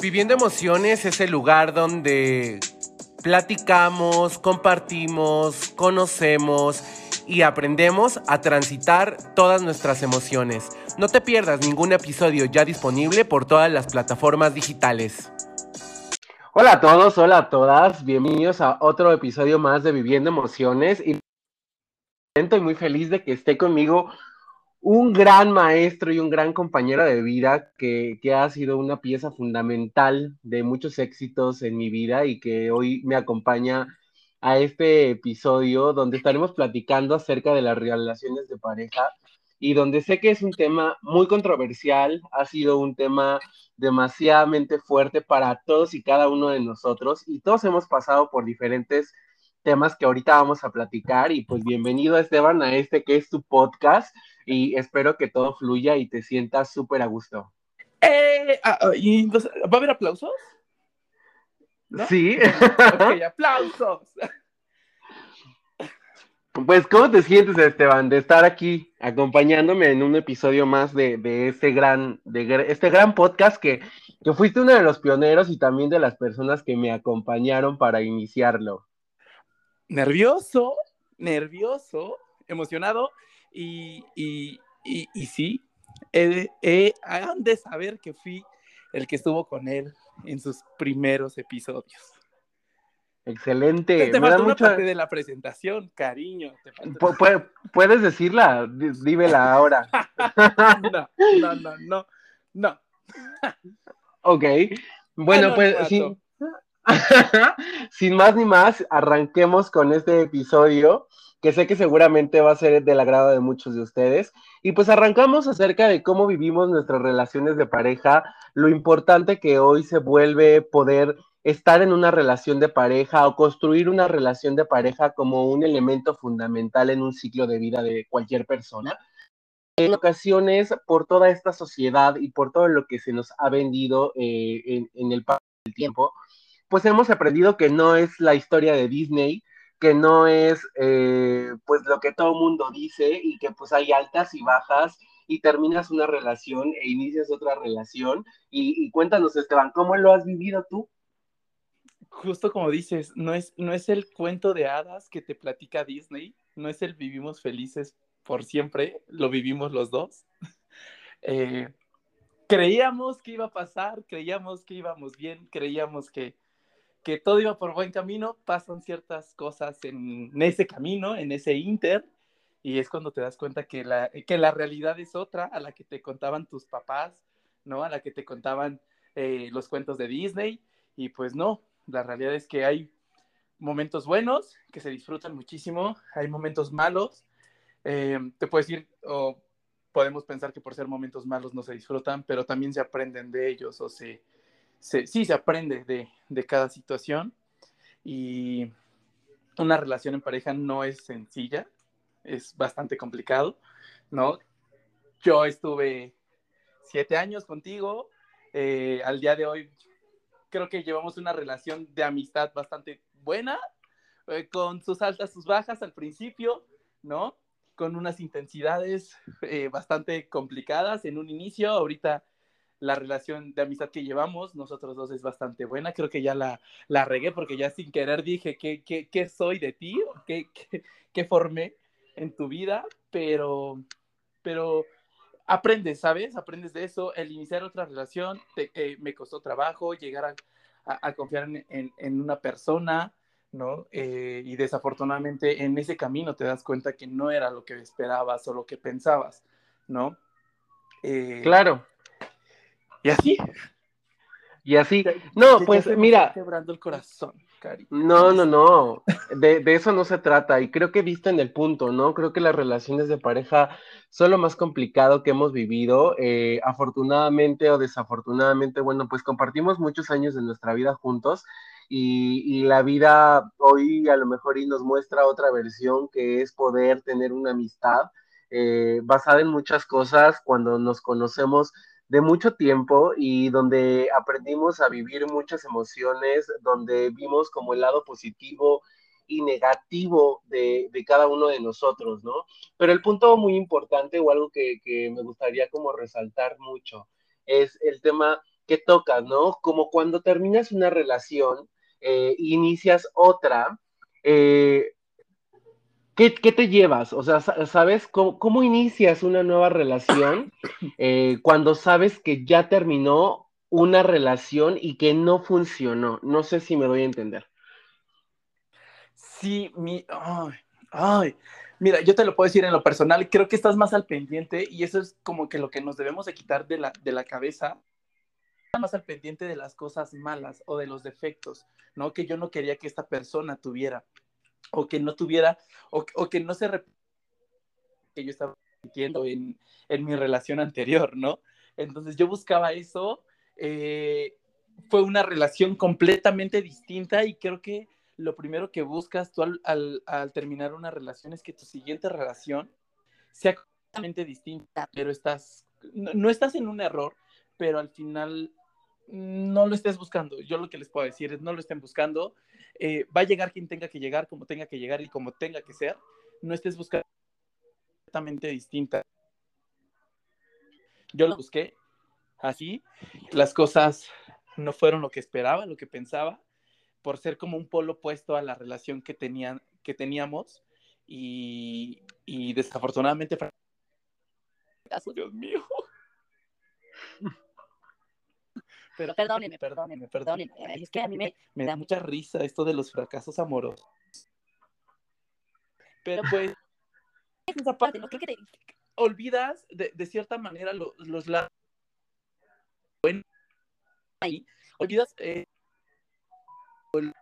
Viviendo Emociones es el lugar donde platicamos, compartimos, conocemos y aprendemos a transitar todas nuestras emociones. No te pierdas ningún episodio ya disponible por todas las plataformas digitales. Hola a todos, hola a todas, bienvenidos a otro episodio más de Viviendo Emociones y muy feliz de que esté conmigo un gran maestro y un gran compañero de vida que, ha sido una pieza fundamental de muchos éxitos en mi vida y que hoy me acompaña a este episodio donde estaremos platicando acerca de las relaciones de pareja y donde sé que es un tema muy controversial, ha sido un tema demasiadamente fuerte para todos y cada uno de nosotros y todos hemos pasado por diferentes temas que ahorita vamos a platicar y pues bienvenido Esteban a este que es tu podcast y espero que todo fluya y te sientas súper a gusto. Eh, ah, ah, ¿Va a haber aplausos? Sí. Ok, aplausos. Pues, ¿cómo te sientes, Esteban, de estar aquí acompañándome en un episodio más de, este gran, de este gran podcast que, que fuiste uno de los pioneros y también de las personas que me acompañaron para iniciarlo? Nervioso, nervioso, emocionado y, y, y, sí, han de saber que fui el que estuvo con él en sus primeros episodios. Excelente. Te, falta una parte de la presentación, cariño. ¿Puedes decirla? Dímela ahora. no, no, no, no, no. ok. Bueno, pues sí. sin más ni más, arranquemos con este episodio que sé que seguramente va a ser del agrado de muchos de ustedes. Y pues arrancamos acerca de cómo vivimos nuestras relaciones de pareja, lo importante que hoy se vuelve poder estar en una relación de pareja o construir una relación de pareja como un elemento fundamental en un ciclo de vida de cualquier persona. En ocasiones, por toda esta sociedad y por todo lo que se nos ha vendido eh, en, en el paso del tiempo, pues hemos aprendido que no es la historia de Disney, que no es eh, pues lo que todo mundo dice y que pues hay altas y bajas y terminas una relación e inicias otra relación. Y, cuéntanos, Esteban, ¿cómo lo has vivido tú? Justo como dices, no es, no es el cuento de hadas que te platica Disney, no es el vivimos felices por siempre, lo vivimos los dos. Eh, creíamos que iba a pasar, creíamos que íbamos bien, creíamos que, que todo iba por buen camino, pasan ciertas cosas en ese camino, en ese inter, y es cuando te das cuenta que la, que la realidad es otra a la que te contaban tus papás, ¿no? A la que te contaban eh, los cuentos de Disney, y pues no, la realidad es que hay momentos buenos que se disfrutan muchísimo, hay momentos malos, eh, te puedo decir, o podemos pensar que por ser momentos malos no se disfrutan, pero también se aprenden de ellos o se sí se aprende de, cada situación y una relación en pareja no es sencilla, es bastante complicado, ¿no? Yo estuve siete años contigo, eh, al día de hoy creo que llevamos una relación de amistad bastante buena, eh, con sus altas, sus bajas al principio, ¿no? Con unas intensidades eh, bastante complicadas en un inicio, ahorita la relación de amistad que llevamos, nosotros dos es bastante buena. Creo que ya la, la regué porque ya sin querer dije qué, qué, soy de ti, qué, qué, formé en tu vida, pero, pero aprendes, ¿sabes? Aprendes de eso. El iniciar otra relación eh, me costó trabajo, llegar a, confiar en, una persona, ¿no? Eh, y desafortunadamente en ese camino te das cuenta que no era lo que esperabas o lo que pensabas, ¿no? Eh, claro. Y así. Y así. No, pues mira. Quebrando el corazón, Cari. No, no, no. De, eso no se trata. Y creo que viste en el punto, ¿no? Creo que las relaciones de pareja son lo más complicado que hemos vivido. Eh, afortunadamente o desafortunadamente, bueno, pues compartimos muchos años de nuestra vida juntos. Y, la vida hoy a lo mejor y nos muestra otra versión que es poder tener una amistad eh, basada en muchas cosas cuando nos conocemos de mucho tiempo y donde aprendimos a vivir muchas emociones, donde vimos como el lado positivo y negativo de, cada uno de nosotros, ¿no? Pero el punto muy importante o algo que, me gustaría como resaltar mucho es el tema que tocas, ¿no? Como cuando terminas una relación, eh, inicias otra, eh, ¿qué, te llevas? O sea, ¿sabes cómo, inicias una nueva relación eh, cuando sabes que ya terminó una relación y que no funcionó? No sé si me doy a entender. Sí, mi... Ay, Mira, yo te lo puedo decir en lo personal, creo que estás más al pendiente y eso es como que lo que nos debemos de quitar de la, de la cabeza, más al pendiente de las cosas malas o de los defectos, ¿no? Que yo no quería que esta persona tuviera o que no tuviera o, que no se que yo estaba sintiendo en, en, mi relación anterior, ¿no? Entonces yo buscaba eso, eh, fue una relación completamente distinta y creo que lo primero que buscas tú al, terminar una relación es que tu siguiente relación sea completamente distinta, pero estás, no, estás en un error, pero al final no lo estés buscando. Yo lo que les puedo decir es no lo estén buscando. Eh, va a llegar quien tenga que llegar, como tenga que llegar y como tenga que ser. No estés buscando completamente distinta. Yo lo busqué así. Las cosas no fueron lo que esperaba, lo que pensaba por ser como un polo opuesto a la relación que, tenían, que teníamos y, y desafortunadamente... Dios mío. Pero perdónenme, perdónenme, perdónenme. Es que a mí me, me da mucha risa esto de los fracasos amorosos. Pero pues, esa parte, ¿no? Creo que te olvidas de, de cierta manera los, los lados. Bueno, ahí, olvidas eh, con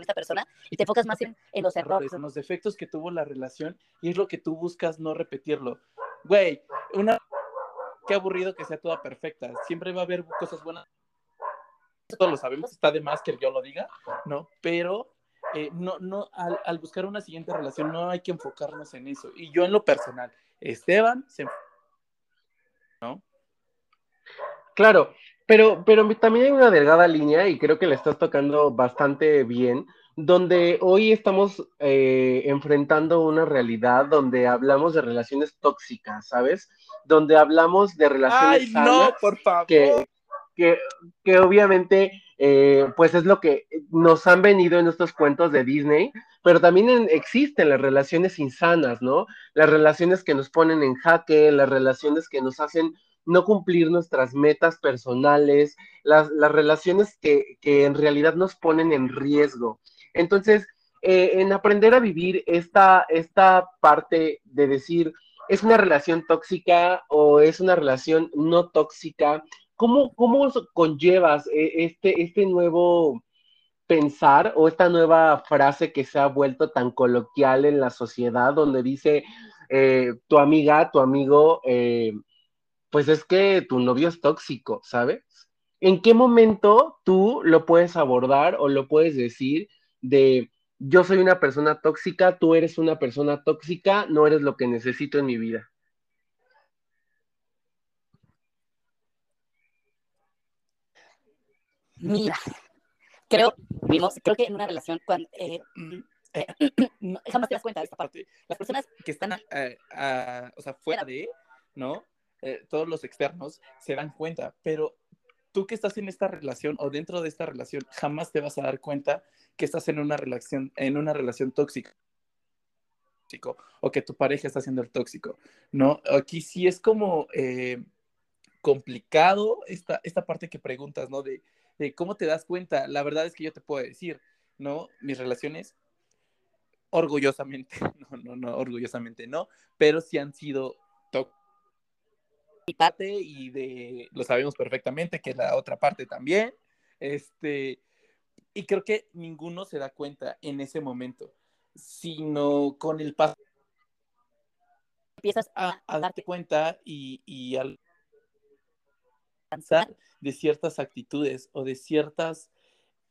esta persona y te enfocas más en, los errores, en los defectos que tuvo la relación y es lo que tú buscas no repetirlo. Güey, una... Qué aburrido que sea toda perfecta. Siempre va a haber cosas buenas. Todos lo sabemos, está de más que yo lo diga, ¿no? Pero eh, no, no, al, al, buscar una siguiente relación no hay que enfocarnos en eso. Y yo en lo personal, Esteban se... ¿No? Claro, pero, pero también hay una delgada línea y creo que le estás tocando bastante bien, donde hoy estamos eh, enfrentando una realidad donde hablamos de relaciones tóxicas, ¿sabes? Donde hablamos de relaciones Ay, no, por favor. Que, que, obviamente, eh, pues es lo que nos han venido en estos cuentos de Disney, pero también existen las relaciones insanas, ¿no? Las relaciones que nos ponen en jaque, las relaciones que nos hacen no cumplir nuestras metas personales, las, relaciones que, en realidad nos ponen en riesgo. Entonces, eh, en aprender a vivir esta, esta parte de decir, ¿es una relación tóxica o es una relación no tóxica? ¿Cómo, cómo conllevas eh, este, este nuevo pensar o esta nueva frase que se ha vuelto tan coloquial en la sociedad donde dice eh, tu amiga, tu amigo, pues es que tu novio es tóxico, ¿sabes? ¿En qué momento tú lo puedes abordar o lo puedes decir de yo soy una persona tóxica, tú eres una persona tóxica, no eres lo que necesito en mi vida? Mira, creo, vimos, creo que en una relación cuando eh, eh, jamás te das cuenta de esta parte. Las personas que están eh, o sea, fuera de, ¿no? Eh, todos los externos se dan cuenta, pero tú que estás en esta relación o dentro de esta relación, jamás te vas a dar cuenta que estás en una relación, en una relación tóxica o que tu pareja está siendo el tóxico, ¿no? Aquí sí es como eh, complicado esta, esta parte que preguntas, ¿no? De, de, cómo te das cuenta. La verdad es que yo te puedo decir, ¿no? Mis relaciones, orgullosamente, no, no, no, orgullosamente no, pero sí han sido parte y de, lo sabemos perfectamente, que la otra parte también. Este, y creo que ninguno se da cuenta en ese momento, sino con el paso. Empiezas a, darte cuenta y, y al de ciertas actitudes o de ciertas,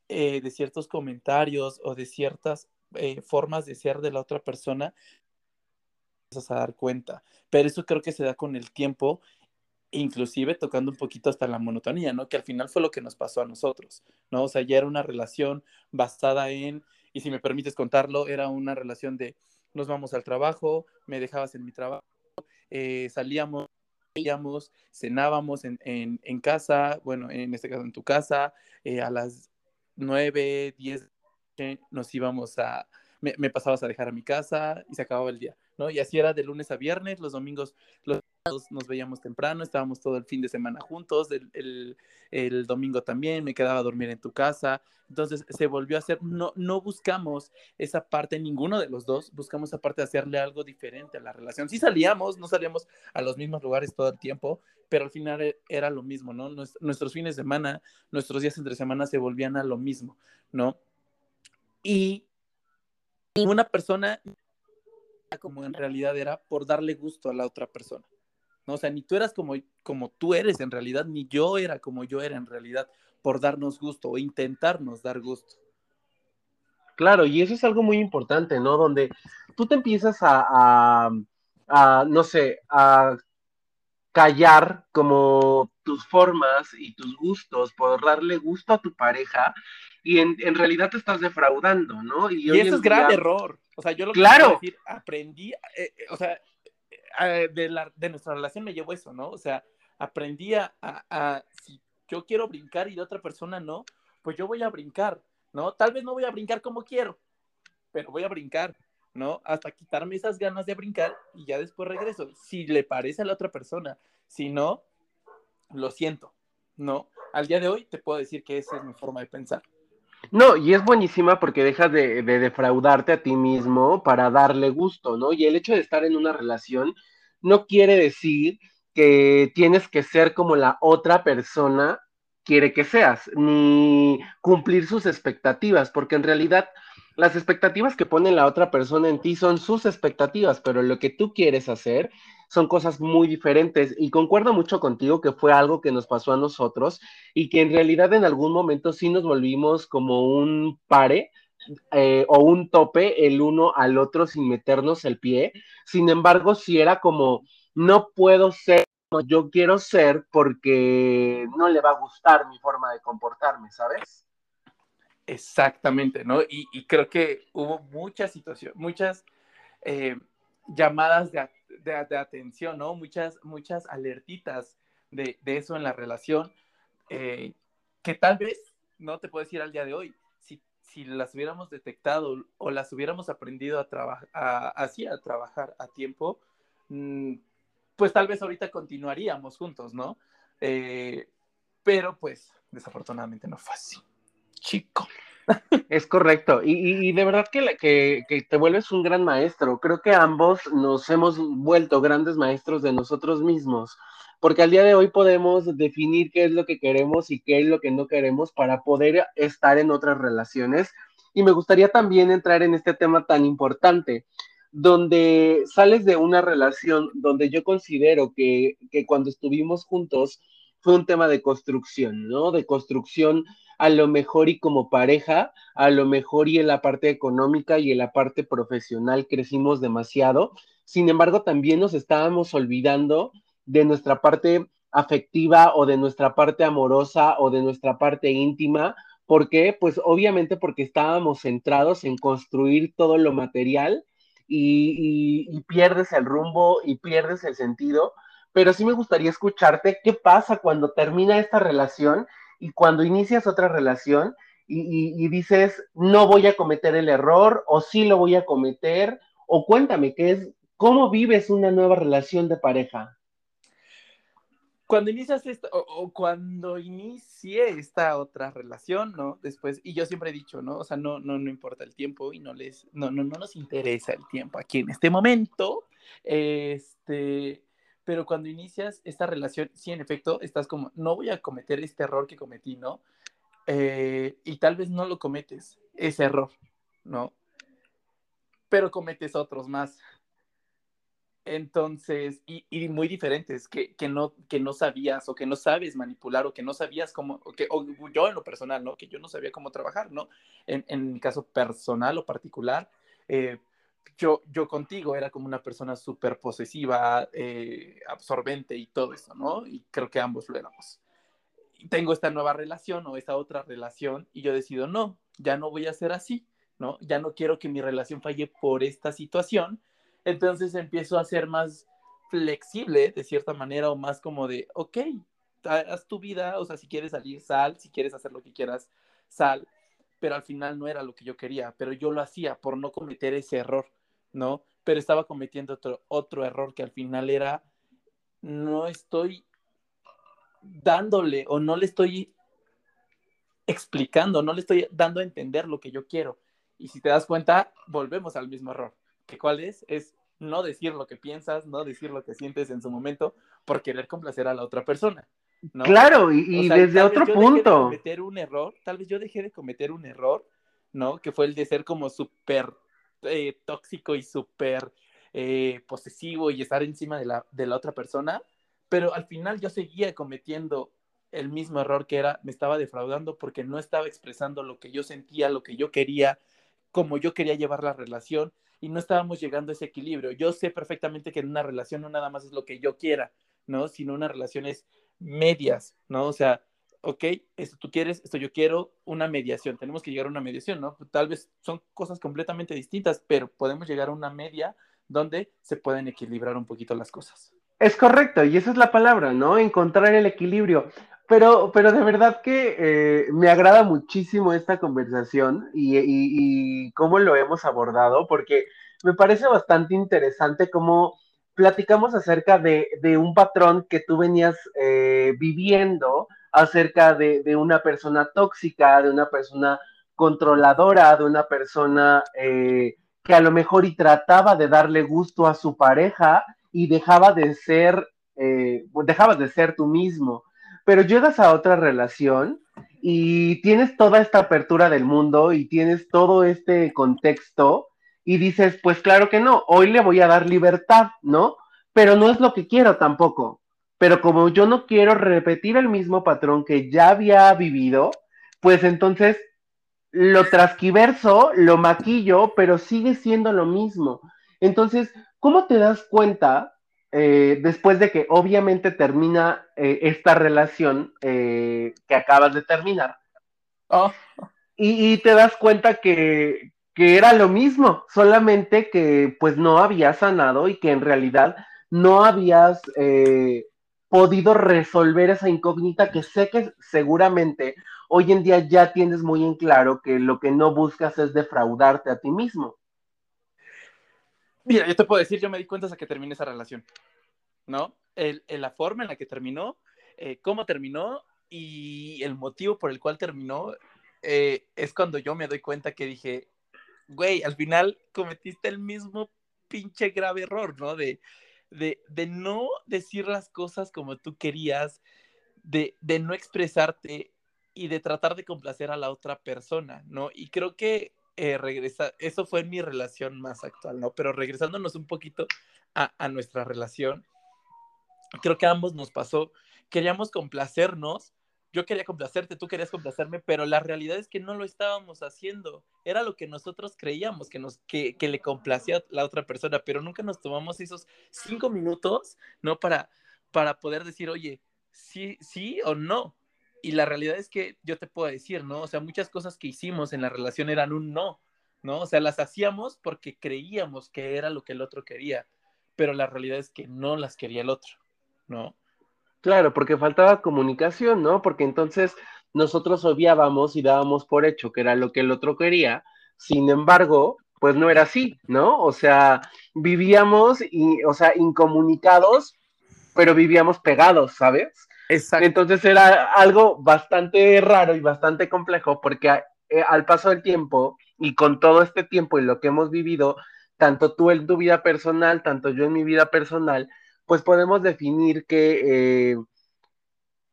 eh, de ciertos comentarios o de ciertas eh, formas de ser de la otra persona, empiezas a dar cuenta. Pero eso creo que se da con el tiempo inclusive tocando un poquito hasta la monotonía, ¿no? Que al final fue lo que nos pasó a nosotros, ¿no? O sea, ya era una relación basada en, y si me permites contarlo, era una relación de nos vamos al trabajo, me dejabas en mi trabajo, eh, salíamos íbamos, cenábamos en, casa, bueno, en este caso en tu casa, eh, a las 9, 10 nos íbamos a, me, me, pasabas a dejar a mi casa y se acababa el día, ¿no? Y así era de lunes a viernes, los domingos, los nos veíamos temprano, estábamos todo el fin de semana juntos, el, el, domingo también, me quedaba a dormir en tu casa, entonces se volvió a hacer, no, no buscamos esa parte, ninguno de los dos, buscamos esa parte de hacerle algo diferente a la relación. Sí salíamos, no salíamos a los mismos lugares todo el tiempo, pero al final e, era lo mismo, ¿no? Nuestros fines de semana, nuestros días entre semana se volvían a lo mismo, ¿no? Y una persona como en realidad era por darle gusto a la otra persona. O sea, ni tú eras como, como tú eres en realidad, ni yo era como yo era en realidad, por darnos gusto o intentarnos dar gusto. Claro, y eso es algo muy importante, ¿no? Donde tú te empiezas a, a, no sé, a callar como tus formas y tus gustos por darle gusto a tu pareja y en, realidad te estás defraudando, ¿no? Y, eso es gran error. O sea, yo lo que quiero decir, aprendí, eh, eh, o sea, de, la, de nuestra relación me llevó eso, ¿no? O sea, aprendí a, a, si yo quiero brincar y la otra persona no, pues yo voy a brincar, ¿no? Tal vez no voy a brincar como quiero, pero voy a brincar, ¿no? Hasta quitarme esas ganas de brincar y ya después regreso. Si le parece a la otra persona, si no, lo siento, ¿no? Al día de hoy te puedo decir que esa es mi forma de pensar. No, y es buenísima porque dejas de, defraudarte a ti mismo para darle gusto, ¿no? Y el hecho de estar en una relación no quiere decir que tienes que ser como la otra persona quiere que seas, ni cumplir sus expectativas, porque en realidad las expectativas que pone la otra persona en ti son sus expectativas, pero lo que tú quieres hacer son cosas muy diferentes y concuerdo mucho contigo que fue algo que nos pasó a nosotros y que en realidad en algún momento sí nos volvimos como un pare eh, o un tope el uno al otro sin meternos el pie. Sin embargo, sí era como, no puedo ser yo quiero ser porque no le va a gustar mi forma de comportarme, ¿sabes? Exactamente, ¿no? Y, creo que hubo muchas situaciones, muchas eh, llamadas de, de, atención, ¿no? Muchas, muchas alertitas de, eso en la relación, eh, que tal vez, no te puedo decir al día de hoy, si, si las hubiéramos detectado o las hubiéramos aprendido a trabajar, así a trabajar a tiempo, mm, pues tal vez ahorita continuaríamos juntos, ¿no? Eh, pero pues desafortunadamente no fue así. Chico. Es correcto. Y, de verdad que, que, te vuelves un gran maestro. Creo que ambos nos hemos vuelto grandes maestros de nosotros mismos, porque al día de hoy podemos definir qué es lo que queremos y qué es lo que no queremos para poder estar en otras relaciones. Y me gustaría también entrar en este tema tan importante, donde sales de una relación donde yo considero que, que cuando estuvimos juntos fue un tema de construcción, ¿no? De construcción a lo mejor y como pareja, a lo mejor y en la parte económica y en la parte profesional crecimos demasiado. Sin embargo, también nos estábamos olvidando de nuestra parte afectiva o de nuestra parte amorosa o de nuestra parte íntima. ¿Por qué? Pues obviamente porque estábamos centrados en construir todo lo material y, y, pierdes el rumbo y pierdes el sentido. Pero sí me gustaría escucharte qué pasa cuando termina esta relación y cuando inicias otra relación y, dices, no voy a cometer el error o sí lo voy a cometer, o cuéntame, ¿qué es, ¿cómo vives una nueva relación de pareja? Cuando inicias esto, o, cuando inicié esta otra relación, ¿no? Después, y yo siempre he dicho, ¿no? O sea, no, no, no importa el tiempo y no les, no, no, no nos interesa el tiempo aquí en este momento, este, pero cuando inicias esta relación, sí, en efecto, estás como, no voy a cometer este error que cometí, ¿no? Eh, y tal vez no lo cometes, ese error, ¿no? Pero cometes otros más. Entonces, y, muy diferentes, que, que, no, que no sabías o que no sabes manipular o que no sabías cómo, o que, o yo en lo personal, ¿no? Que yo no sabía cómo trabajar, ¿no? En, en mi caso personal o particular, eh, yo, yo contigo era como una persona súper posesiva, eh, absorbente y todo eso, ¿no? Y creo que ambos lo éramos. tengo esta nueva relación o esta otra relación y yo decido, no, ya no voy a ser así, ¿no? Ya no quiero que mi relación falle por esta situación. Entonces empiezo a ser más, flexible de cierta manera o más como de, ok, haz tu vida, o sea, si quieres salir, sal, si quieres hacer lo que quieras, sal, pero al final no era lo que yo quería, pero yo lo hacía por no cometer ese error, ¿no? Pero estaba cometiendo otro, otro error que al final era, no estoy dándole o no le estoy explicando, no le estoy dando a entender lo que yo quiero. Y si te das cuenta, volvemos al mismo error. ¿Que cuál es? Es no decir lo que piensas, no decir lo que sientes en su momento por querer complacer a la otra persona. Claro, y, desde otro punto. De cometer un error, tal vez yo dejé de cometer un error, ¿no? Que fue el de ser como súper eh, tóxico y súper eh, posesivo y estar encima de la, de la otra persona, pero al final yo seguía cometiendo el mismo error que era, me estaba defraudando porque no estaba expresando lo que yo sentía, lo que yo quería, como yo quería llevar la relación y no estábamos llegando a ese equilibrio. Yo sé perfectamente que en una relación no nada más es lo que yo quiera, ¿no? Sino una relación es medias, ¿no? O sea, ok, esto tú quieres, esto yo quiero, una mediación, tenemos que llegar a una mediación, ¿no? Tal vez son cosas completamente distintas, pero podemos llegar a una media donde se pueden equilibrar un poquito las cosas. Es correcto, y esa es la palabra, ¿no? Encontrar el equilibrio. Pero, pero de verdad que eh, me agrada muchísimo esta conversación y, y, cómo lo hemos abordado, porque me parece bastante interesante cómo platicamos acerca de, un patrón que tú venías eh, viviendo, acerca de, una persona tóxica, de una persona controladora, de una persona eh, que a lo mejor y trataba de darle gusto a su pareja y dejaba de ser, eh, dejabas de ser tú mismo. Pero llegas a otra relación y tienes toda esta apertura del mundo y tienes todo este contexto y dices, pues claro que no, hoy le voy a dar libertad, ¿no? Pero no es lo que quiero tampoco. Pero como yo no quiero repetir el mismo patrón que ya había vivido, pues entonces lo transquiverso, lo maquillo, pero sigue siendo lo mismo. Entonces, ¿cómo te das cuenta eh, después de que obviamente termina eh, esta relación eh, que acabas de terminar? Oh. Y, y, te das cuenta que, que era lo mismo, solamente que pues no había sanado y que en realidad no habías eh, podido resolver esa incógnita que sé que seguramente hoy en día ya tienes muy en claro que lo que no buscas es defraudarte a ti mismo. Mira, yo te puedo decir, yo me di cuenta hasta que terminé esa relación, ¿no? El, la forma en la que terminó, eh, cómo terminó y el motivo por el cual terminó, eh, es cuando yo me doy cuenta que dije, güey, al final cometiste el mismo pinche grave error, ¿no? De, de, de no decir las cosas como tú querías, de, de no expresarte y de tratar de complacer a la otra persona, ¿no? Y creo que eh, regresa, eso fue mi relación más actual, ¿no? Pero regresándonos un poquito a, a nuestra relación, creo que a ambos nos pasó, queríamos complacernos yo quería complacerte, tú querías complacerme, pero la realidad es que no lo estábamos haciendo. Era lo que nosotros creíamos que, nos, que, que le complacía a la otra persona, pero nunca nos tomamos esos cinco minutos, ¿no? Para, para poder decir, oye, sí, sí o no. Y la realidad es que yo te puedo decir, ¿no? O sea, muchas cosas que hicimos en la relación eran un no, ¿no? O sea, las hacíamos porque creíamos que era lo que el otro quería, pero la realidad es que no las quería el otro, ¿no? Claro, porque faltaba comunicación, ¿no? Porque entonces nosotros obviábamos y dábamos por hecho que era lo que el otro quería, sin embargo, pues no era así, ¿no? O sea, vivíamos, y, o sea, incomunicados, pero vivíamos pegados, ¿sabes? Exacto. Entonces era algo bastante raro y bastante complejo porque eh, al paso del tiempo y con todo este tiempo y lo que hemos vivido, tanto tú en tu vida personal, tanto yo en mi vida personal, pues podemos definir que eh,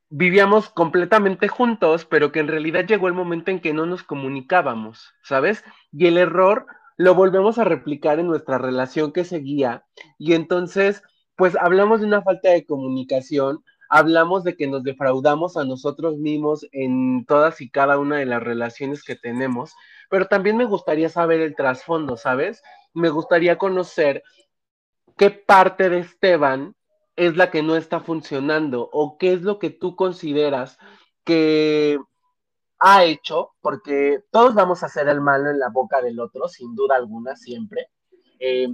vivíamos completamente juntos, pero que en realidad llegó el momento en que no nos comunicábamos, ¿sabes? Y el error lo volvemos a replicar en nuestra relación que seguía. Y entonces, pues hablamos de una falta de comunicación, hablamos de que nos defraudamos a nosotros mismos en todas y cada una de las relaciones que tenemos, pero también me gustaría saber el trasfondo, ¿sabes? Me gustaría conocer qué parte de Esteban es la que no está funcionando o qué es lo que tú consideras que ha hecho, porque todos vamos a hacer el malo en la boca del otro, sin duda alguna, siempre. Eh,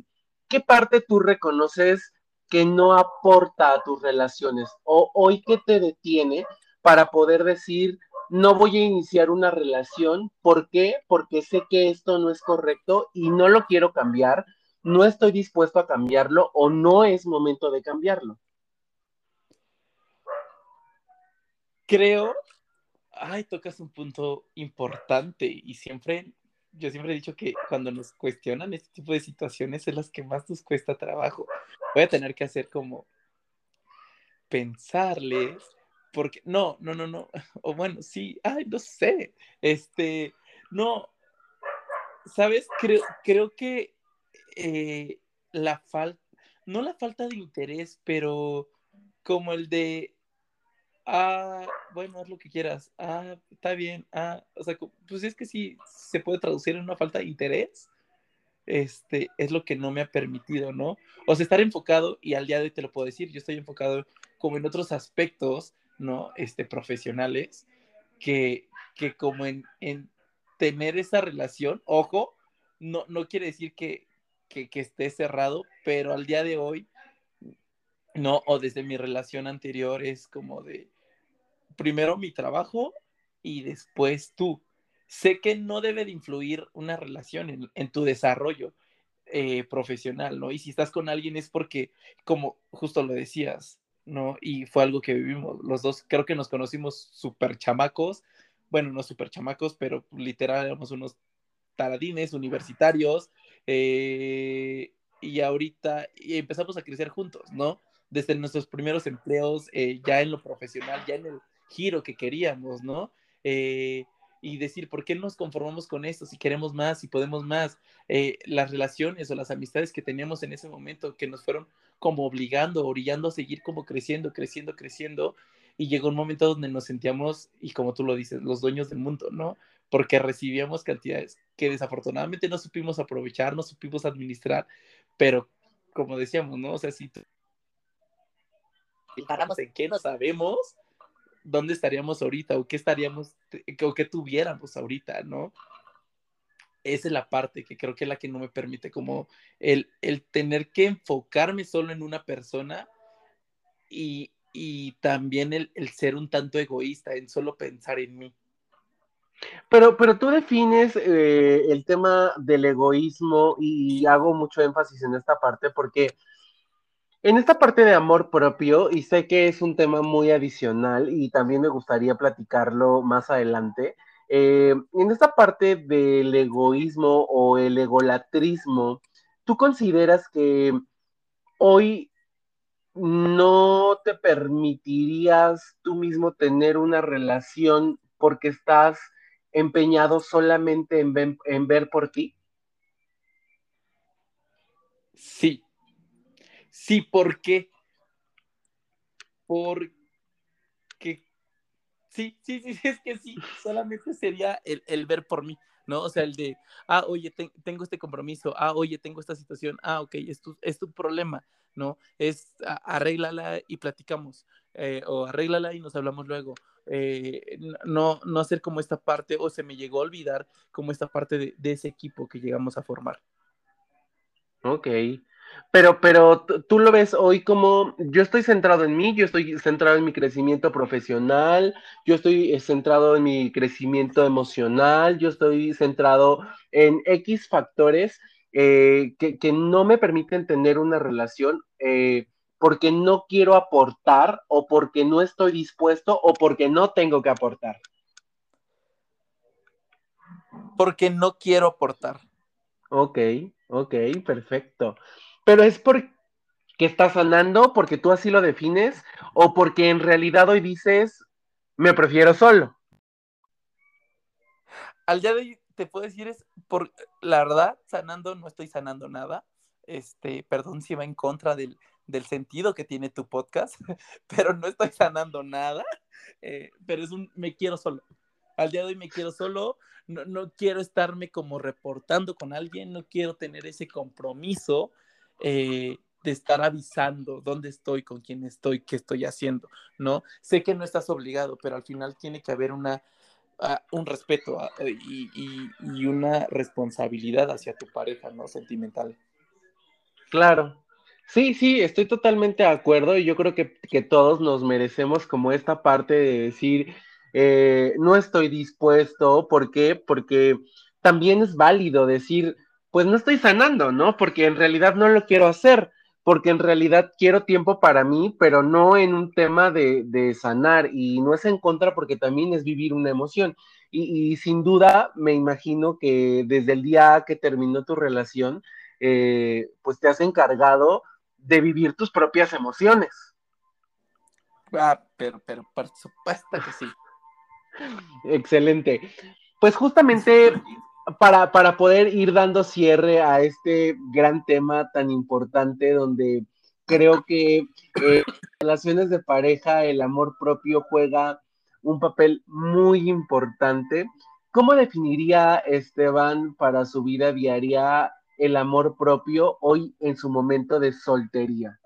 ¿Qué parte tú reconoces que no aporta a tus relaciones? ¿O hoy qué te detiene para poder decir, no voy a iniciar una relación? ¿Por qué? Porque sé que esto no es correcto y no lo quiero cambiar, no estoy dispuesto a cambiarlo o no es momento de cambiarlo. Creo, ay, tocas un punto importante y siempre, yo siempre he dicho que cuando nos cuestionan este tipo de situaciones es las que más nos cuesta trabajo. Voy a tener que hacer como pensarles, porque no, no, no, no, o bueno, sí, ay, no sé, este, no, sabes, creo, creo que eh, la falta, no la falta de interés, pero como el de, ah, bueno, haz lo que quieras, ah, está bien, ah, o sea, pues es que sí se puede traducir en una falta de interés, este, es lo que no me ha permitido, ¿no? O sea, estar enfocado, y al día de hoy te lo puedo decir, yo estoy enfocado como en otros aspectos, ¿no? Este, profesionales, que, que como en, en tener esa relación, ojo, no, no quiere decir que, que, esté cerrado, pero al día de hoy, no, o desde mi relación anterior es como de, primero mi trabajo y después tú. Sé que no debe de influir una relación en, en tu desarrollo eh, profesional, ¿no? Y si estás con alguien es porque, como justo lo decías, ¿no? Y fue algo que vivimos los dos, creo que nos conocimos súper chamacos, bueno, no súper chamacos, pero literal éramos unos taradines universitarios, eh, y ahorita y empezamos a crecer juntos, ¿no? Desde nuestros primeros empleos, eh, ya en lo profesional, ya en el giro que queríamos, ¿no? Eh, y decir, ¿por qué nos conformamos con esto si queremos más, si podemos más? Las relaciones o las amistades que teníamos en ese momento que nos fueron como obligando, orillando a seguir como creciendo, creciendo, creciendo. Y llegó un momento donde nos sentíamos, y como tú lo dices, los dueños del mundo, ¿no? Porque recibíamos cantidades que desafortunadamente no supimos aprovechar, no supimos administrar, pero como decíamos, ¿no? O sea, si paramos en qué no sabemos, dónde estaríamos ahorita o qué estaríamos o qué tuviéramos ahorita, ¿no? Esa es la parte que creo que es la que no me permite como el, el tener que enfocarme solo en una persona y, y también el, el, ser un tanto egoísta, en solo pensar en mí. Pero, pero tú defines eh, el tema del egoísmo y hago mucho énfasis en esta parte porque en esta parte de amor propio, y sé que es un tema muy adicional y también me gustaría platicarlo más adelante, eh, en esta parte del egoísmo o el egolatrismo, ¿tú consideras que hoy no te permitirías tú mismo tener una relación porque estás empeñado solamente en ver, por ti? Sí, Sí, ¿por qué? Porque sí, sí, sí, es que sí, solamente sería el, el ver por mí, ¿no? O sea, el de, ah, oye, te, tengo este compromiso, ah, oye, tengo esta situación, ah, ok, es tu, es tu problema, ¿no? Es a, arréglala y platicamos, eh, o arréglala y nos hablamos luego. Eh, no, no hacer como esta parte, o se me llegó a olvidar como esta parte de, ese equipo que llegamos a formar. Ok. Pero, pero tú lo ves hoy como yo estoy centrado en mí, yo estoy centrado en mi crecimiento profesional, yo estoy eh, centrado en mi crecimiento emocional, yo estoy centrado en X factores eh, que, que, no me permiten tener una relación eh, porque no quiero aportar o porque no estoy dispuesto o porque no tengo que aportar. Porque no quiero aportar. Ok, ok, perfecto pero es porque estás sanando, porque tú así lo defines, o porque en realidad hoy dices, me prefiero solo. Al día de hoy te puedo decir es, por la verdad, sanando no estoy sanando nada. Este, perdón si va en contra del, del sentido que tiene tu podcast, pero no estoy sanando nada. Eh, pero es un me quiero solo. Al día de hoy me quiero solo, no, no quiero estarme como reportando con alguien, no quiero tener ese compromiso eh, de estar avisando dónde estoy, con quién estoy, qué estoy haciendo, ¿no? Sé que no estás obligado, pero al final tiene que haber una, uh, un respeto uh, y, y, y, una responsabilidad hacia tu pareja, ¿no? Sentimental. Claro, Sí, sí, estoy totalmente de acuerdo y yo creo que, que todos nos merecemos como esta parte de decir, eh, no estoy dispuesto, ¿por qué? Porque también es válido decir, pues no estoy sanando, ¿no? Porque en realidad no lo quiero hacer, porque en realidad quiero tiempo para mí, pero no en un tema de, de sanar y no es en contra porque también es vivir una emoción. Y, y, sin duda me imagino que desde el día que terminó tu relación, eh, pues te has encargado de vivir tus propias emociones. Ah, pero, pero por supuesto que sí. Excelente. Pues justamente para, para, poder ir dando cierre a este gran tema tan importante donde creo que eh, relaciones de pareja, el amor propio juega un papel muy importante. ¿Cómo definiría Esteban para su vida diaria el amor propio hoy en su momento de soltería?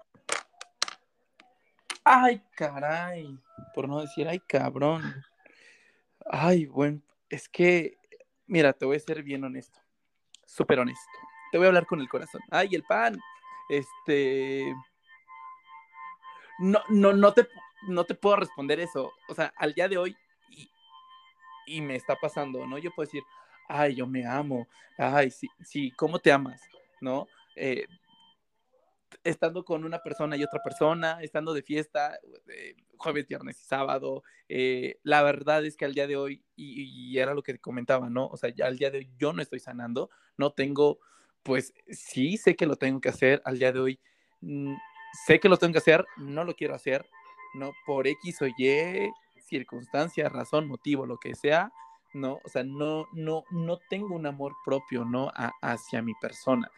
Ay, caray, por no decir, ay, cabrón. Ay, bueno, es que, mira, te voy a ser bien honesto, súper honesto. Te voy a hablar con el corazón. Ay, el pan. Este. No, no, no te, no te puedo responder eso. O sea, al día de hoy, y, y me está pasando, ¿no? Yo puedo decir, ay, yo me amo, ay, sí, sí, ¿cómo te amas? ¿No? Eh, estando con una persona y otra persona, estando de fiesta, eh, jueves, viernes y sábado, eh, la verdad es que al día de hoy, y, y, era lo que comentaba, ¿no? O sea, al día de hoy yo no estoy sanando, no tengo, pues sí, sé que lo tengo que hacer, al día de hoy mmm, sé que lo tengo que hacer, no lo quiero hacer, ¿no? Por X o Y, circunstancia, razón, motivo, lo que sea, ¿no? O sea, no, no, no tengo un amor propio, ¿no? A, hacia mi persona.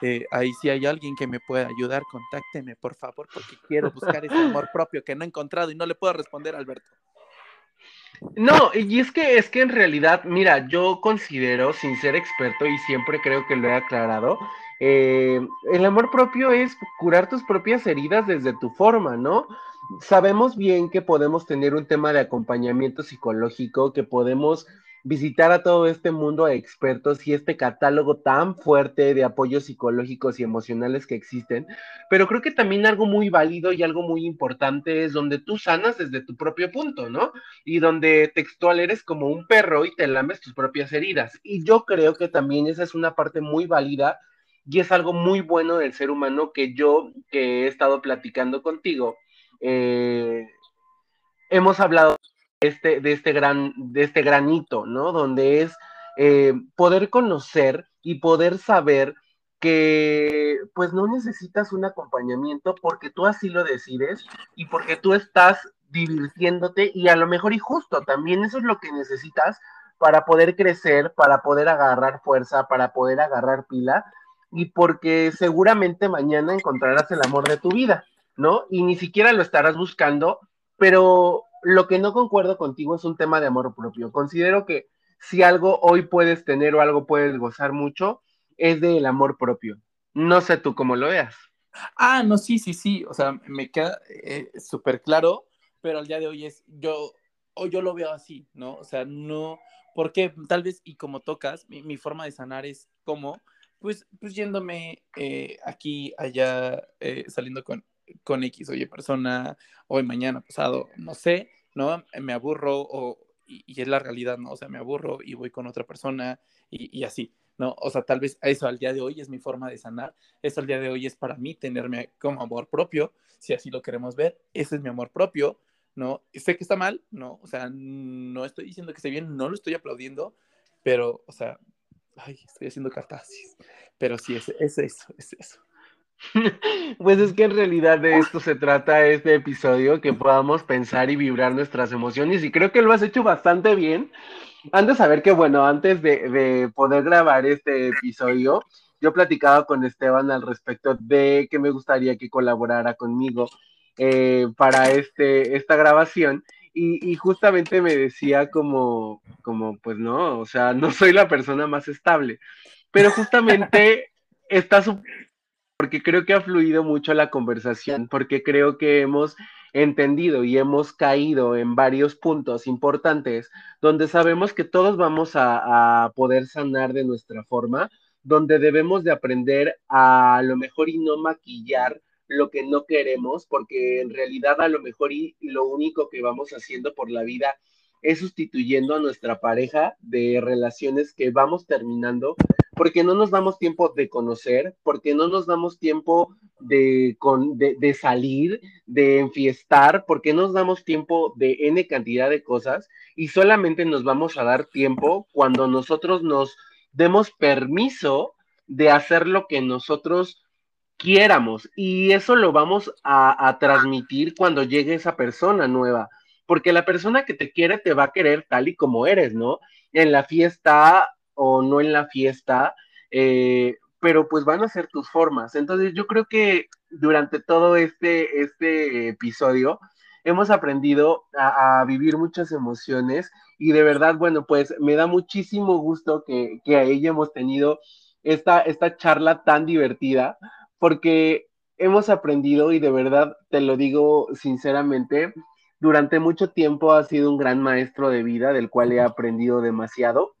Eh, ahí si hay alguien que me pueda ayudar, contácteme, por favor, porque quiero buscar ese amor propio que no he encontrado y no le puedo responder a Alberto. No, y es que es que en realidad, mira, yo considero, sin ser experto, y siempre creo que lo he aclarado, eh, el amor propio es curar tus propias heridas desde tu forma, ¿no? Sabemos bien que podemos tener un tema de acompañamiento psicológico, que podemos visitar a todo este mundo de expertos y este catálogo tan fuerte de apoyos psicológicos y emocionales que existen, pero creo que también algo muy válido y algo muy importante es donde tú sanas desde tu propio punto, ¿no? Y donde textual eres como un perro y te lames tus propias heridas. Y yo creo que también esa es una parte muy válida y es algo muy bueno del ser humano que yo, que he estado platicando contigo, eh, hemos hablado este, de, este gran, de este granito, ¿no? Donde es eh, poder conocer y poder saber que pues no necesitas un acompañamiento porque tú así lo decides y porque tú estás divirtiéndote y a lo mejor y justo también eso es lo que necesitas para poder crecer, para poder agarrar fuerza, para poder agarrar pila y porque seguramente mañana encontrarás el amor de tu vida, ¿no? Y ni siquiera lo estarás buscando, pero lo que no concuerdo contigo es un tema de amor propio. Considero que si algo hoy puedes tener o algo puedes gozar mucho, es del amor propio. No sé tú cómo lo veas. Ah, no, sí, sí, sí. O sea, me queda eh, súper claro, pero al día de hoy es, yo, o yo lo veo así, ¿no? O sea, no, porque tal vez, y como tocas, mi, mi forma de sanar es como, pues, pues yéndome eh, aquí, allá, eh, saliendo con, con X, oye, persona, hoy, mañana, pasado, no sé, ¿no? Me aburro o, y, es la realidad, ¿no? O sea, me aburro y voy con otra persona y, y, así, ¿no? O sea, tal vez eso al día de hoy es mi forma de sanar, eso al día de hoy es para mí tenerme como amor propio, si así lo queremos ver, ese es mi amor propio, ¿no? Sé que está mal, ¿no? O sea, no estoy diciendo que esté bien, no lo estoy aplaudiendo, pero, o sea, ay, estoy haciendo catarsis, pero sí, es, es eso, es eso. Pues es que en realidad de esto se trata este episodio, que podamos pensar y vibrar nuestras emociones y creo que lo has hecho bastante bien. Antes de saber que, bueno, antes de, de poder grabar este episodio, yo platicaba con Esteban al respecto de que me gustaría que colaborara conmigo eh, para este, esta grabación y, y, justamente me decía como, como, pues no, o sea, no soy la persona más estable, pero justamente está súper porque creo que ha fluido mucho la conversación, porque creo que hemos entendido y hemos caído en varios puntos importantes donde sabemos que todos vamos a, a, poder sanar de nuestra forma, donde debemos de aprender a, a lo mejor y no maquillar lo que no queremos, porque en realidad a lo mejor y lo único que vamos haciendo por la vida es sustituyendo a nuestra pareja de relaciones que vamos terminando, porque no nos damos tiempo de conocer, porque no nos damos tiempo de, de, salir, de enfiestar, porque nos damos tiempo de N cantidad de cosas y solamente nos vamos a dar tiempo cuando nosotros nos demos permiso de hacer lo que nosotros quiéramos y eso lo vamos a, a transmitir cuando llegue esa persona nueva porque la persona que te quiere te va a querer tal y como eres, ¿no? En la fiesta o no en la fiesta, eh, pero pues van a ser tus formas. Entonces yo creo que durante todo este, este episodio hemos aprendido a, vivir muchas emociones y de verdad, bueno, pues me da muchísimo gusto que, que ahí hemos tenido esta, esta charla tan divertida porque hemos aprendido y de verdad te lo digo sinceramente, durante mucho tiempo ha sido un gran maestro de vida del cual he aprendido demasiado.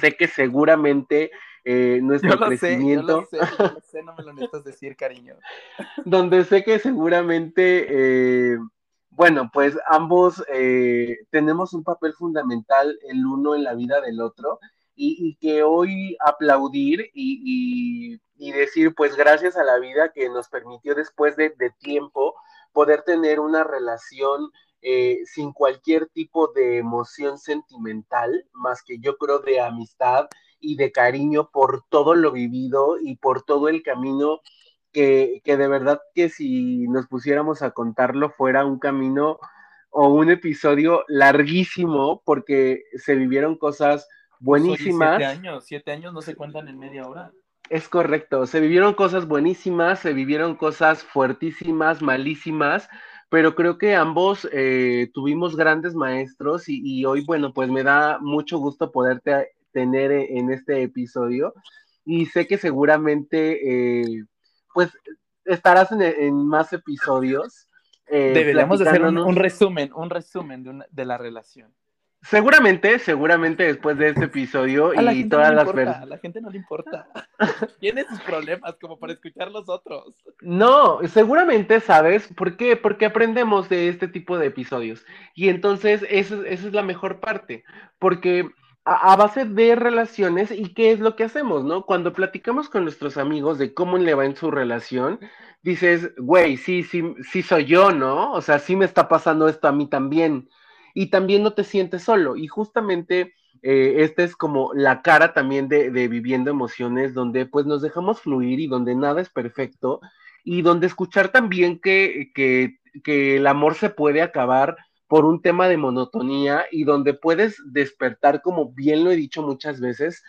Sé que seguramente eh, nuestro crecimiento. Sé, yo lo sé, no me lo necesitas decir, cariño. donde sé que seguramente, eh, bueno, pues ambos eh, tenemos un papel fundamental el uno en la vida del otro y, que hoy aplaudir y, decir, pues gracias a la vida que nos permitió después de, de tiempo poder tener una relación eh, sin cualquier tipo de emoción sentimental, más que yo creo de amistad y de cariño por todo lo vivido y por todo el camino que, que de verdad que si nos pusiéramos a contarlo fuera un camino o un episodio larguísimo porque se vivieron cosas buenísimas. siete años, siete años no se cuentan en media hora. Es correcto, se vivieron cosas buenísimas, se vivieron cosas fuertísimas, malísimas, pero creo que ambos eh, tuvimos grandes maestros y, hoy, bueno, pues me da mucho gusto poderte tener e, en este episodio y sé que seguramente, eh, pues, estarás en, más episodios. Eh, Deberíamos hacer un, resumen, un resumen de, de la relación. Seguramente, seguramente después de este episodio y todas las personas. A la gente no le importa. Tiene sus problemas como para escuchar los otros. No, seguramente sabes por qué, porque aprendemos de este tipo de episodios. Y entonces esa, esa es la mejor parte, porque a, base de relaciones y qué es lo que hacemos, ¿no? Cuando platicamos con nuestros amigos de cómo le va en su relación, dices, güey, sí, sí, sí soy yo, ¿no? O sea, sí me está pasando esto a mí también y también no te sientes solo. Y justamente eh, esta es como la cara también de, viviendo emociones, donde pues nos dejamos fluir y donde nada es perfecto y donde escuchar también que, que, que el amor se puede acabar por un tema de monotonía y donde puedes despertar, como bien lo he dicho muchas veces,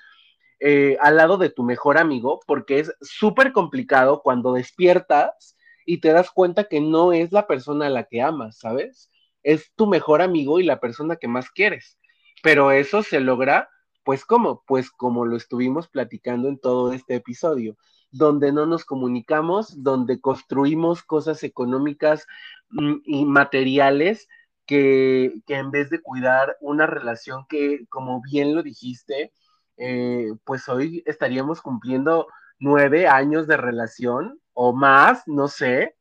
eh, al lado de tu mejor amigo, porque es súper complicado cuando despiertas y te das cuenta que no es la persona a la que amas, ¿sabes? Es tu mejor amigo y la persona que más quieres. Pero eso se logra, pues ¿cómo? Pues como lo estuvimos platicando en todo este episodio, donde no nos comunicamos, donde construimos cosas económicas mm, y materiales que, en vez de cuidar una relación que, como bien lo dijiste, eh, pues hoy estaríamos cumpliendo nueve años de relación o más, no sé,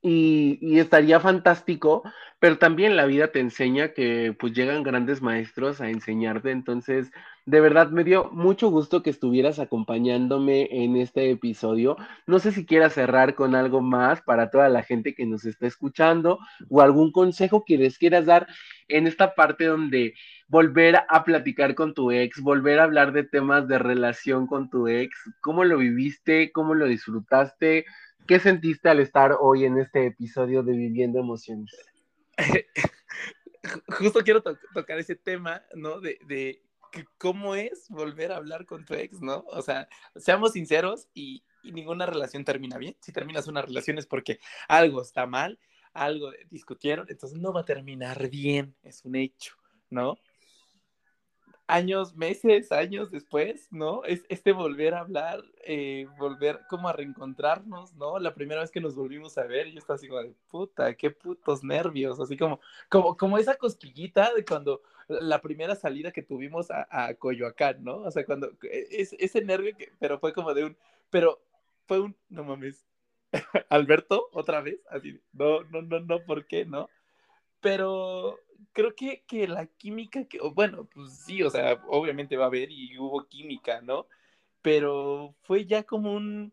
y, estaría fantástico, pero también la vida te enseña que pues llegan grandes maestros a enseñarte, entonces de verdad me dio mucho gusto que estuvieras acompañándome en este episodio. No sé si quieras cerrar con algo más para toda la gente que nos está escuchando o algún consejo que les quieras dar en esta parte donde volver a platicar con tu ex, volver a hablar de temas de relación con tu ex, cómo lo viviste, cómo lo disfrutaste ¿Qué sentiste al estar hoy en este episodio de Viviendo Emociones? Justo quiero tocar ese tema, ¿no? De, cómo es volver a hablar con tu ex, ¿no? O sea, seamos sinceros y, ninguna relación termina bien. Si terminas una relación es porque algo está mal, algo discutieron, entonces no va a terminar bien, es un hecho, ¿no? Años, meses, años después, ¿no? Es este volver a hablar, eh, volver como a reencontrarnos, ¿no? La primera vez que nos volvimos a ver, yo estaba así como de puta, qué putos nervios, así como, como, como esa cosquillita de cuando la primera salida que tuvimos a, a Coyoacán, ¿no? O sea, cuando e, es, ese nervio que, pero fue como de un, pero fue un, no mames, Alberto, otra vez, así, no, no, no, no, ¿por qué no? Pero creo que, que la química, que, bueno, pues sí, o sea, obviamente va a haber y hubo química, ¿no? Pero fue ya como un,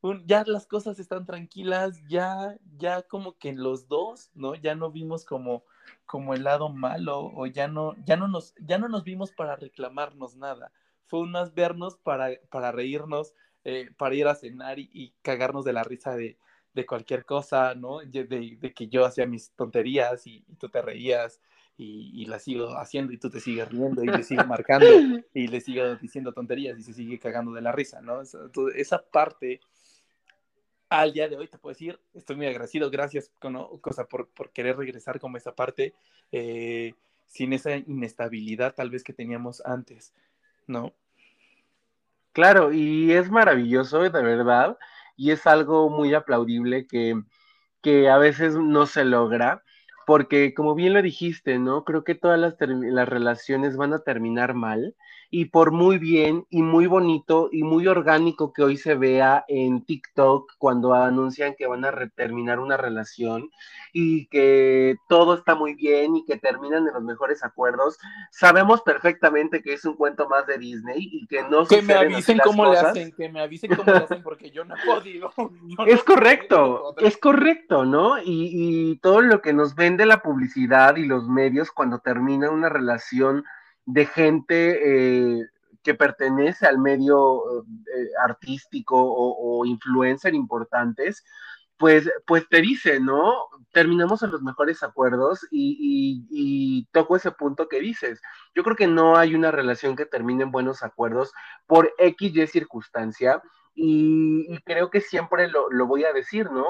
un, ya las cosas están tranquilas, ya, ya como que los dos, ¿no? Ya no vimos como, como el lado malo o ya no, ya no nos, ya no nos vimos para reclamarnos nada. Fue más vernos para, para reírnos, eh, para ir a cenar y, cagarnos de la risa de, de cualquier cosa, ¿no? De, de, que yo hacía mis tonterías y, tú te reías y, y las sigo haciendo y tú te sigues riendo y le sigo marcando y le sigo diciendo tonterías y se sigue cagando de la risa, ¿no? Esa, esa parte al día de hoy te puedo decir, estoy muy agradecido, gracias cosa, por, por, querer regresar como esa parte, eh, sin esa inestabilidad tal vez que teníamos antes, ¿no? Claro, y es maravilloso, de verdad, y es algo muy aplaudible que, que a veces no se logra, porque como bien lo dijiste, ¿no? Creo que todas las, las relaciones van a terminar mal y por muy bien y muy bonito y muy orgánico que hoy se vea en TikTok cuando anuncian que van a terminar una relación y que todo está muy bien y que terminan en los mejores acuerdos, sabemos perfectamente que es un cuento más de Disney y que no que me avisen cómo le hacen, que me avisen cómo le hacen porque yo no he podido. es correcto, es correcto, ¿no? Y, y todo lo que nos vende la publicidad y los medios cuando termina una relación de gente eh, que pertenece al medio eh, artístico o, influencer importantes, pues, pues te dice, ¿no? Terminamos en los mejores acuerdos y, toco ese punto que dices. Yo creo que no hay una relación que termine en buenos acuerdos por X, Y circunstancia y, creo que siempre lo, voy a decir, ¿no?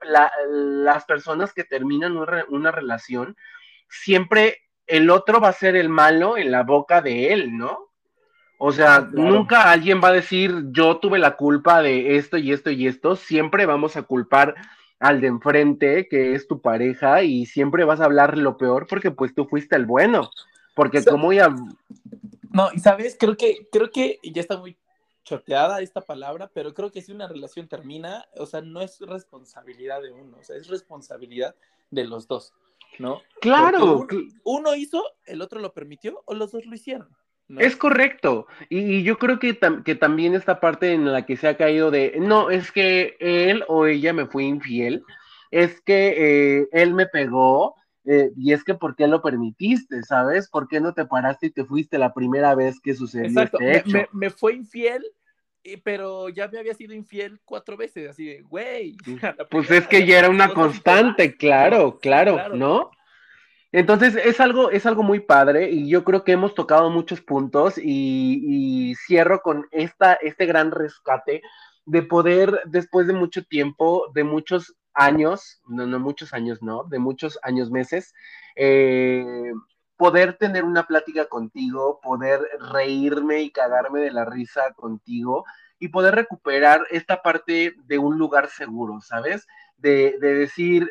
las personas que terminan una relación siempre el otro va a ser el malo en la boca de él, ¿no? O sea, nunca alguien va a decir yo tuve la culpa de esto y esto y esto, siempre vamos a culpar al de enfrente, que es tu pareja, y siempre vas a hablar lo peor porque pues tú fuiste el bueno, porque como ya... No, y sabes, creo que, creo que ya está muy choteada esta palabra, pero creo que si una relación termina, o sea, no es responsabilidad de uno, o sea, es responsabilidad de los dos. ¿No? Claro. Uno, hizo, el otro lo permitió o los dos lo hicieron. Es correcto. Y, yo creo que, que, también esta parte en la que se ha caído de, no, es que él o ella me fue infiel, es que eh, él me pegó, eh, y es que ¿por qué lo permitiste? ¿Sabes? ¿Por qué no te paraste y te fuiste la primera vez que sucedió este hecho? me, fue infiel pero ya me había sido infiel cuatro veces, así de, güey. Pues es que ya era una constante, claro, claro, ¿no? Entonces es algo, es algo muy padre y yo creo que hemos tocado muchos puntos y, cierro con esta, este gran rescate de poder, después de mucho tiempo, de muchos años, no, no muchos años, no, de muchos años, meses, eh, poder tener una plática contigo, poder reírme y cagarme de la risa contigo y poder recuperar esta parte de un lugar seguro, ¿sabes? De, decir,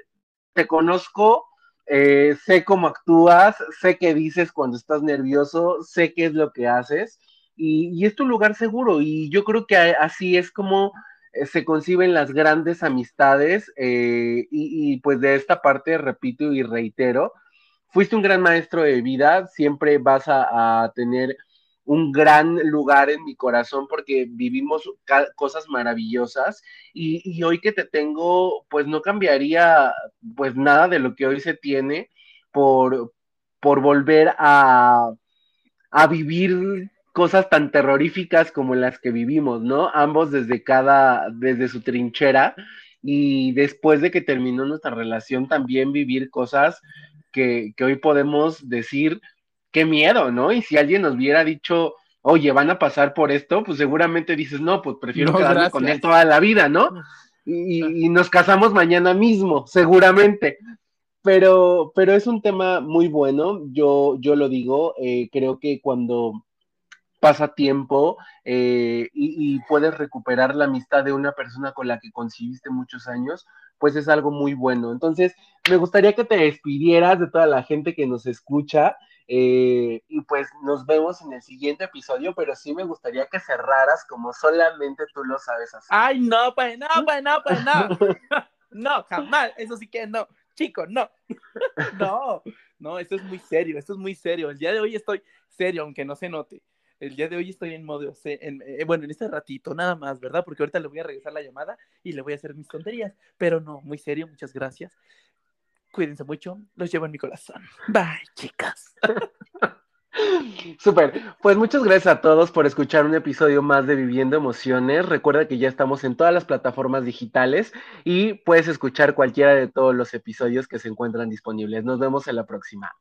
te conozco, eh, sé cómo actúas, sé qué dices cuando estás nervioso, sé qué es lo que haces y, es tu lugar seguro y yo creo que así es como eh, se conciben las grandes amistades eh, y, y pues de esta parte repito y reitero, fuiste un gran maestro de vida, siempre vas a, tener un gran lugar en mi corazón porque vivimos cosas maravillosas y, hoy que te tengo, pues no cambiaría pues nada de lo que hoy se tiene por, por volver a, a vivir cosas tan terroríficas como las que vivimos, ¿no? Ambos desde cada, desde su trinchera y después de que terminó nuestra relación también vivir cosas que, hoy podemos decir, qué miedo, ¿no? Y si alguien nos hubiera dicho, oye, van a pasar por esto, pues seguramente dices, no, pues prefiero quedarme con él toda la vida, ¿no? Y, nos casamos mañana mismo, seguramente. Pero, pero es un tema muy bueno, yo, yo lo digo, eh, creo que cuando pasa tiempo eh, y, y, puedes recuperar la amistad de una persona con la que concibiste muchos años, pues es algo muy bueno. Entonces, me gustaría que te despidieras de toda la gente que nos escucha Eh, y pues nos vemos en el siguiente episodio, pero sí me gustaría que cerraras como solamente tú lo sabes hacer. Ay, no, pues no, pues no, pues no. No, jamás. Eso sí que no. Chico, no. No, no, esto es muy serio, esto es muy serio. El día de hoy estoy serio, aunque no se note. El día de hoy estoy en modo, en, eh, bueno, en este ratito nada más, ¿verdad? Porque ahorita le voy a regresar la llamada y le voy a hacer mis tonterías. Pero no, muy serio, muchas gracias. Cuídense mucho, los llevo en mi corazón. Bye, chicas. Súper, pues muchas gracias a todos por escuchar un episodio más de Viviendo Emociones. Recuerda que ya estamos en todas las plataformas digitales y puedes escuchar cualquiera de todos los episodios que se encuentran disponibles. Nos vemos en la próxima.